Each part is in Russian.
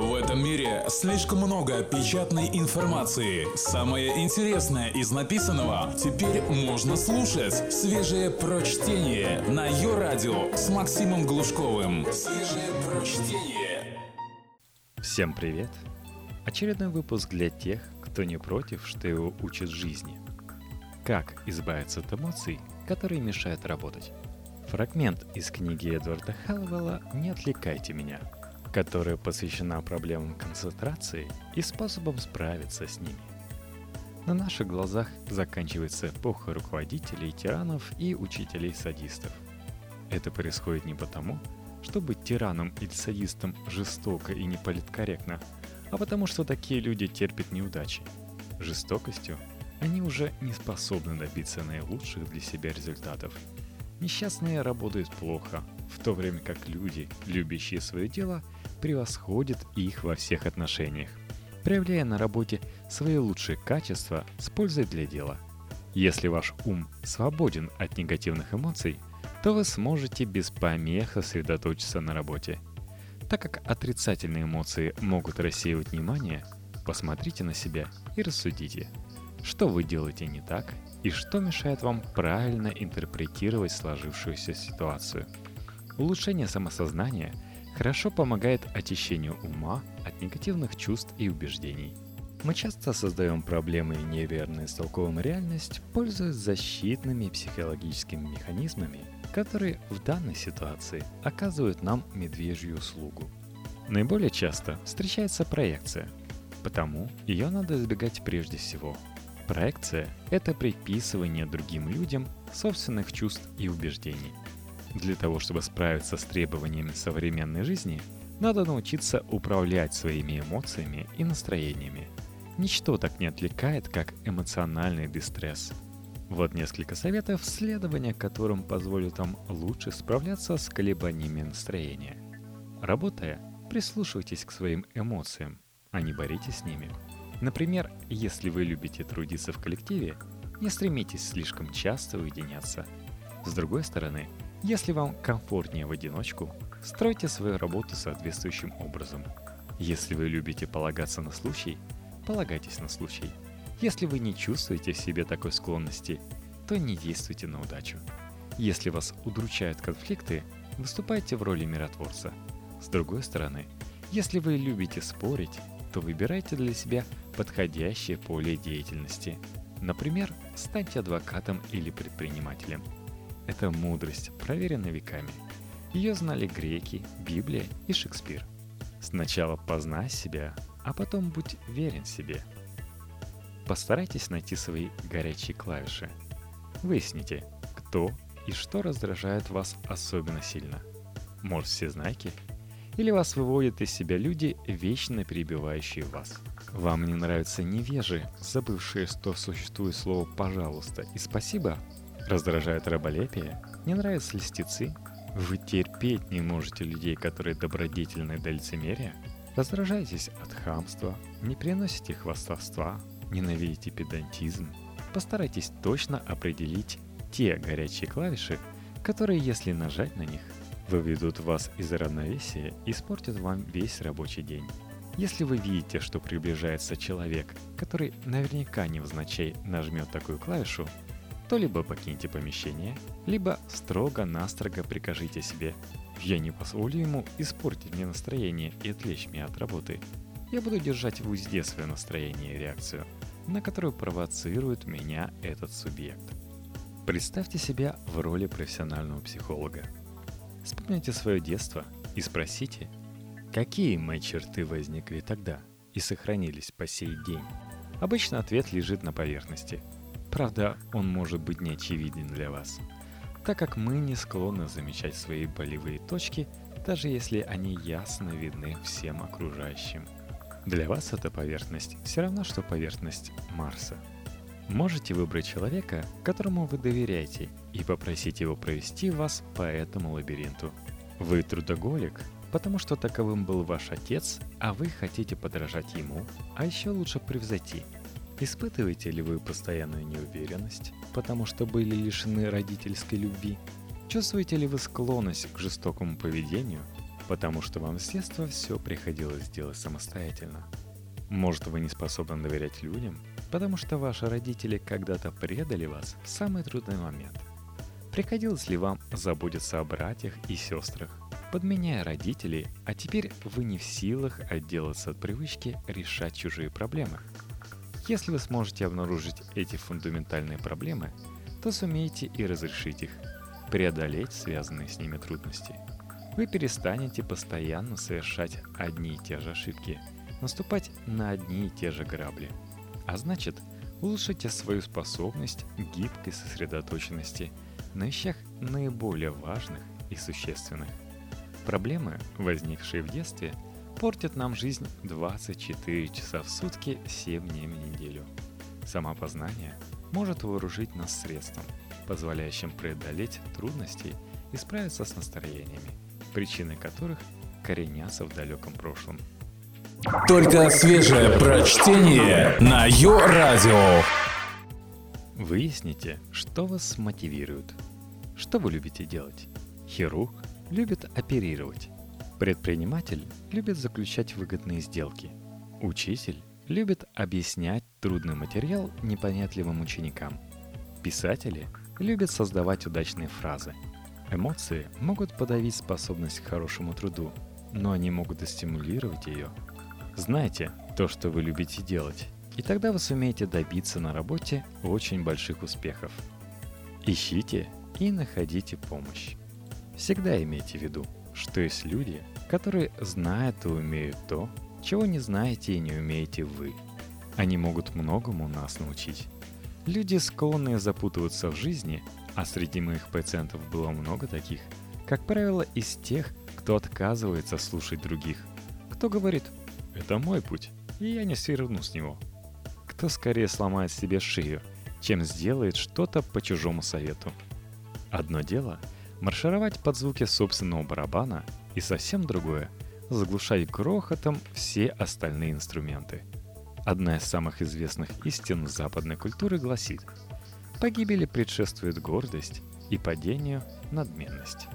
В этом мире слишком много печатной информации. Самое интересное из написанного теперь можно слушать. Свежее прочтение на ее радио с Максимом Глушковым. Свежее прочтение. Всем привет! Очередной выпуск для тех, кто не против, что его учат жизни. Как избавиться от эмоций, которые мешают работать? Фрагмент из книги Эдварда Хэллоуэлла «Не отвлекайте меня», которая посвящена проблемам концентрации и способам справиться с ними. На наших глазах заканчивается эпоха руководителей, тиранов и учителей-садистов. Это происходит не потому, что быть тираном или садистом жестоко и неполиткорректно, а потому что такие люди терпят неудачи. Жестокостью они уже не способны добиться наилучших для себя результатов. Несчастные работают плохо, в то время как люди, любящие свое дело, превосходят их во всех отношениях, проявляя на работе свои лучшие качества с пользой для дела. Если ваш ум свободен от негативных эмоций, то вы сможете без помех сосредоточиться на работе. Так как отрицательные эмоции могут рассеивать внимание, посмотрите на себя и рассудите, что вы делаете не так и что мешает вам правильно интерпретировать сложившуюся ситуацию. Улучшение самосознания – хорошо помогает очищению ума от негативных чувств и убеждений. Мы часто создаем проблемы и неверно истолковываем реальность, пользуясь защитными психологическими механизмами, которые в данной ситуации оказывают нам медвежью услугу. Наиболее часто встречается проекция, потому ее надо избегать прежде всего. Проекция – это приписывание другим людям собственных чувств и убеждений – для того, чтобы справиться с требованиями современной жизни, надо научиться управлять своими эмоциями и настроениями. Ничто так не отвлекает, как эмоциональный дистресс. Вот несколько советов, следования которым позволят вам лучше справляться с колебаниями настроения. Работая, прислушивайтесь к своим эмоциям, а не боритесь с ними. Например, если вы любите трудиться в коллективе, не стремитесь слишком часто уединяться. С другой стороны, если вам комфортнее в одиночку, стройте свою работу соответствующим образом. Если вы любите полагаться на случай, полагайтесь на случай. Если вы не чувствуете в себе такой склонности, то не действуйте на удачу. Если вас удручают конфликты, выступайте в роли миротворца. С другой стороны, если вы любите спорить, то выбирайте для себя подходящее поле деятельности. Например, станьте адвокатом или предпринимателем – это мудрость, проверенная веками. Ее знали греки, Библия и Шекспир. Сначала познай себя, а потом будь верен себе. Постарайтесь найти свои горячие клавиши. Выясните, кто и что раздражает вас особенно сильно. Может, все знаки? Или вас выводят из себя люди, вечно перебивающие вас? Вам не нравятся невежи, забывшие, что существует слово «пожалуйста» и «спасибо», Раздражает раболепие? Не нравятся льстецы? Вы терпеть не можете людей, которые добродетельны до лицемерия? Раздражаетесь от хамства, не приносите хвастовства, ненавидите педантизм? Постарайтесь точно определить те горячие клавиши, которые, если нажать на них, выведут вас из равновесия и испортят вам весь рабочий день. Если вы видите, что приближается человек, который наверняка невзначай нажмет такую клавишу, то либо покиньте помещение, либо строго-настрого прикажите себе «Я не позволю ему испортить мне настроение и отвлечь меня от работы. Я буду держать в узде свое настроение и реакцию, на которую провоцирует меня этот субъект». Представьте себя в роли профессионального психолога. Вспомните свое детство и спросите, какие мои черты возникли тогда и сохранились по сей день. Обычно ответ лежит на поверхности – Правда, он может быть не очевиден для вас, так как мы не склонны замечать свои болевые точки, даже если они ясно видны всем окружающим. Для вас эта поверхность все равно, что поверхность Марса. Можете выбрать человека, которому вы доверяете, и попросить его провести вас по этому лабиринту. Вы трудоголик, потому что таковым был ваш отец, а вы хотите подражать ему, а еще лучше превзойти – Испытываете ли вы постоянную неуверенность, потому что были лишены родительской любви? Чувствуете ли вы склонность к жестокому поведению, потому что вам с детства все приходилось делать самостоятельно. Может, вы не способны доверять людям, потому что ваши родители когда-то предали вас в самый трудный момент. Приходилось ли вам заботиться о братьях и сестрах, подменяя родителей, а теперь вы не в силах отделаться от привычки решать чужие проблемы? Если вы сможете обнаружить эти фундаментальные проблемы, то сумеете и разрешить их, преодолеть связанные с ними трудности. Вы перестанете постоянно совершать одни и те же ошибки – наступать на одни и те же грабли. А значит, улучшите свою способность гибкой сосредоточенности на вещах наиболее важных и существенных. Проблемы, возникшие в детстве, портят нам жизнь 24 часа в сутки, 7 дней в неделю. Самопознание может вооружить нас средством, позволяющим преодолеть трудности и справиться с настроениями, причины которых коренятся в далеком прошлом – только свежее прочтение на Йо-Радио. Выясните, что вас мотивирует. Что вы любите делать? Хирург любит оперировать. Предприниматель любит заключать выгодные сделки. Учитель любит объяснять трудный материал непонятливым ученикам. Писатели любят создавать удачные фразы. Эмоции могут подавить способность к хорошему труду, но они могут и стимулировать ее – Знайте то, что вы любите делать, и тогда вы сумеете добиться на работе очень больших успехов. Ищите и находите помощь. Всегда имейте в виду, что есть люди, которые знают и умеют то, чего не знаете и не умеете вы. Они могут многому нас научить. Люди, склонные запутываться в жизни, а среди моих пациентов было много таких, как правило, из тех, кто отказывается слушать других, кто говорит – это мой путь, и я не сверну с него. Кто скорее сломает себе шею, чем сделает что-то по чужому совету. Одно дело — маршировать под звуки собственного барабана, и совсем другое — заглушать грохотом все остальные инструменты. Одна из самых известных истин западной культуры гласит «Погибели предшествует гордость и падению — надменность».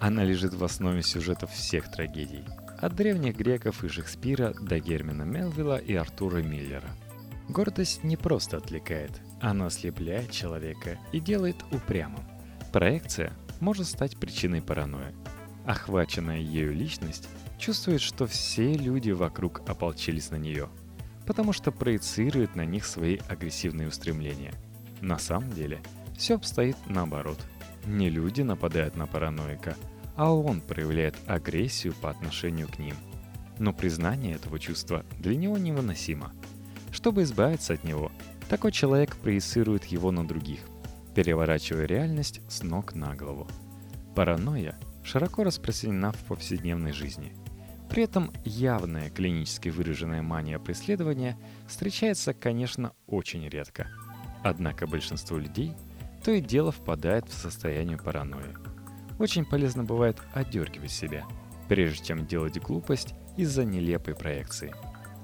Она лежит в основе сюжетов всех трагедий — от древних греков и Шекспира до Гермина Мелвилла и Артура Миллера. Гордость не просто отвлекает, она ослепляет человека и делает упрямым. Проекция может стать причиной паранойи. Охваченная ею личность чувствует, что все люди вокруг ополчились на нее, потому что проецирует на них свои агрессивные устремления. На самом деле, все обстоит наоборот. Не люди нападают на параноика – а он проявляет агрессию по отношению к ним. Но признание этого чувства для него невыносимо. Чтобы избавиться от него, такой человек проецирует его на других, переворачивая реальность с ног на голову. Паранойя широко распространена в повседневной жизни. При этом явная клинически выраженная мания преследования встречается, конечно, очень редко. Однако большинство людей то и дело впадает в состояние паранойи – очень полезно бывает отдергивать себя, прежде чем делать глупость из-за нелепой проекции.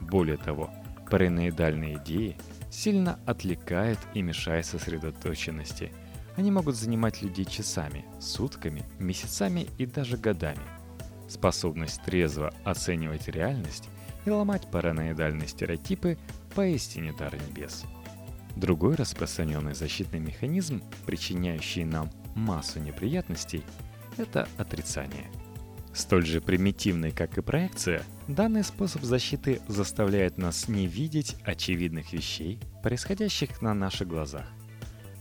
Более того, параноидальные идеи сильно отвлекают и мешают сосредоточенности. Они могут занимать людей часами, сутками, месяцами и даже годами. Способность трезво оценивать реальность и ломать параноидальные стереотипы поистине дар небес. Другой распространенный защитный механизм, причиняющий нам массу неприятностей, это отрицание. Столь же примитивный, как и проекция, данный способ защиты заставляет нас не видеть очевидных вещей, происходящих на наших глазах.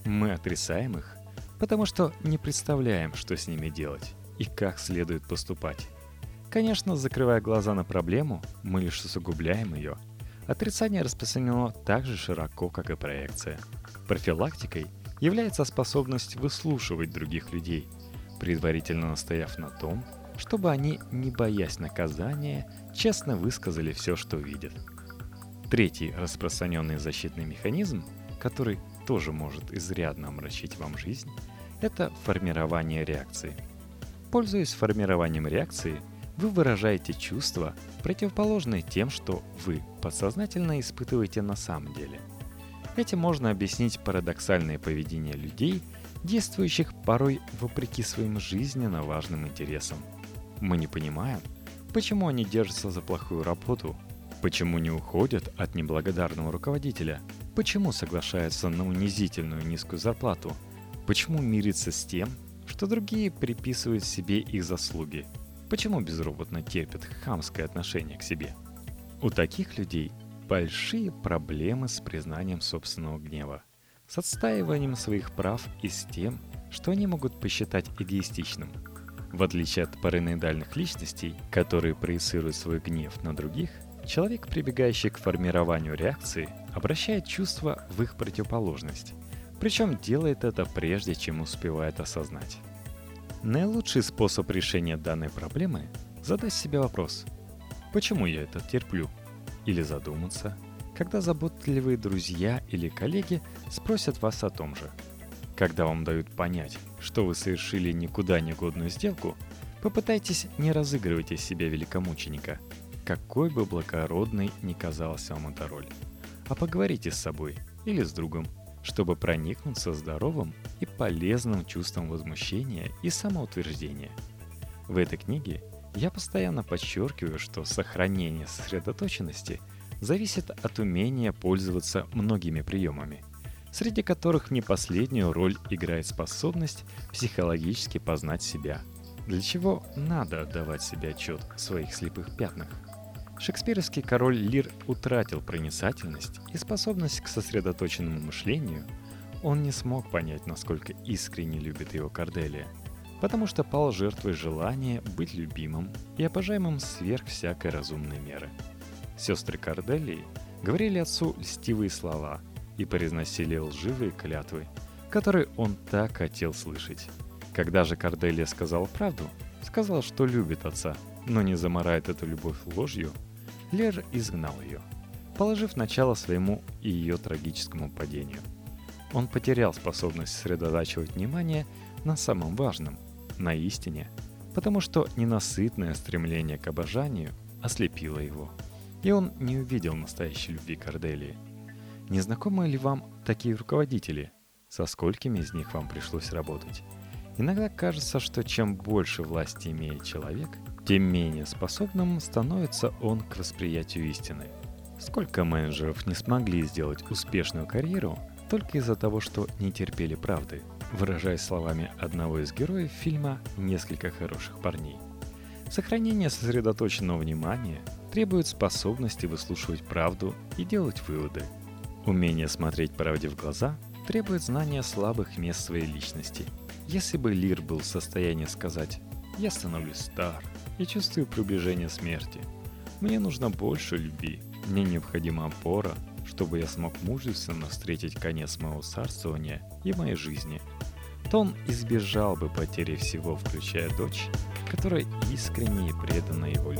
Мы отрицаем их, потому что не представляем, что с ними делать и как следует поступать. Конечно, закрывая глаза на проблему, мы лишь усугубляем ее. Отрицание распространено так же широко, как и проекция. Профилактикой – является способность выслушивать других людей, предварительно настояв на том, чтобы они, не боясь наказания, честно высказали все, что видят. Третий распространенный защитный механизм, который тоже может изрядно омрачить вам жизнь, это формирование реакции. Пользуясь формированием реакции, вы выражаете чувства, противоположные тем, что вы подсознательно испытываете на самом деле – Этим можно объяснить парадоксальное поведение людей, действующих порой вопреки своим жизненно важным интересам. Мы не понимаем, почему они держатся за плохую работу, почему не уходят от неблагодарного руководителя, почему соглашаются на унизительную низкую зарплату, почему мирятся с тем, что другие приписывают себе их заслуги, почему безропотно терпят хамское отношение к себе. У таких людей большие проблемы с признанием собственного гнева, с отстаиванием своих прав и с тем, что они могут посчитать эгоистичным. В отличие от параноидальных личностей, которые проецируют свой гнев на других, человек, прибегающий к формированию реакции, обращает чувства в их противоположность, причем делает это прежде, чем успевает осознать. Наилучший способ решения данной проблемы – задать себе вопрос «Почему я это терплю?» или задуматься, когда заботливые друзья или коллеги спросят вас о том же. Когда вам дают понять, что вы совершили никуда негодную сделку, попытайтесь не разыгрывать из себя великомученика, какой бы благородной ни казалась вам эта роль, а поговорите с собой или с другом, чтобы проникнуться здоровым и полезным чувством возмущения и самоутверждения. В этой книге я постоянно подчеркиваю, что сохранение сосредоточенности зависит от умения пользоваться многими приемами, среди которых не последнюю роль играет способность психологически познать себя, для чего надо отдавать себе отчет в своих слепых пятнах. Шекспировский король Лир утратил проницательность и способность к сосредоточенному мышлению, он не смог понять, насколько искренне любит его Корделия – потому что пал жертвой желания быть любимым и обожаемым сверх всякой разумной меры. Сестры Корделии говорили отцу льстивые слова и произносили лживые клятвы, которые он так хотел слышать. Когда же Корделия сказала правду, сказал, что любит отца, но не заморает эту любовь ложью, Лер изгнал ее, положив начало своему и ее трагическому падению. Он потерял способность сосредотачивать внимание на самом важном, на истине, потому что ненасытное стремление к обожанию ослепило его, и он не увидел настоящей любви к Арделии. Не знакомы ли вам такие руководители? Со сколькими из них вам пришлось работать? Иногда кажется, что чем больше власти имеет человек, тем менее способным становится он к восприятию истины. Сколько менеджеров не смогли сделать успешную карьеру только из-за того, что не терпели правды – выражаясь словами одного из героев фильма «Несколько хороших парней». Сохранение сосредоточенного внимания требует способности выслушивать правду и делать выводы. Умение смотреть правде в глаза требует знания слабых мест своей личности. Если бы Лир был в состоянии сказать «Я становлюсь стар и чувствую приближение смерти. Мне нужно больше любви. Мне необходима опора, чтобы я смог мужественно встретить конец моего царствования и моей жизни – то он избежал бы потери всего, включая дочь, которая искренне и преданно его